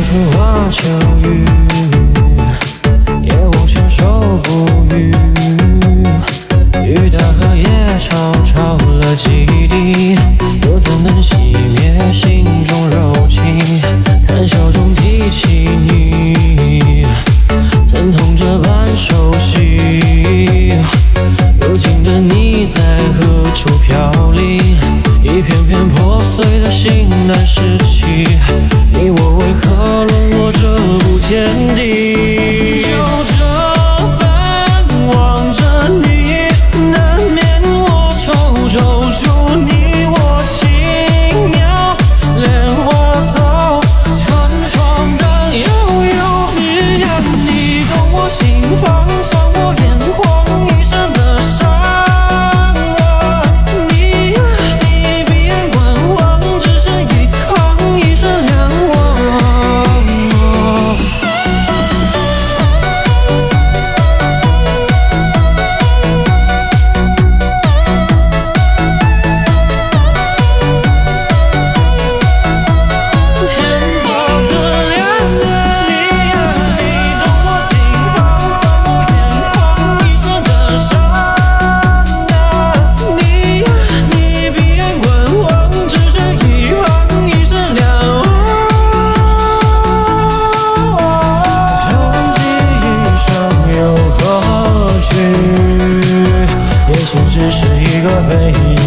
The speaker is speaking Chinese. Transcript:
小春花秋雨。只是一个背影。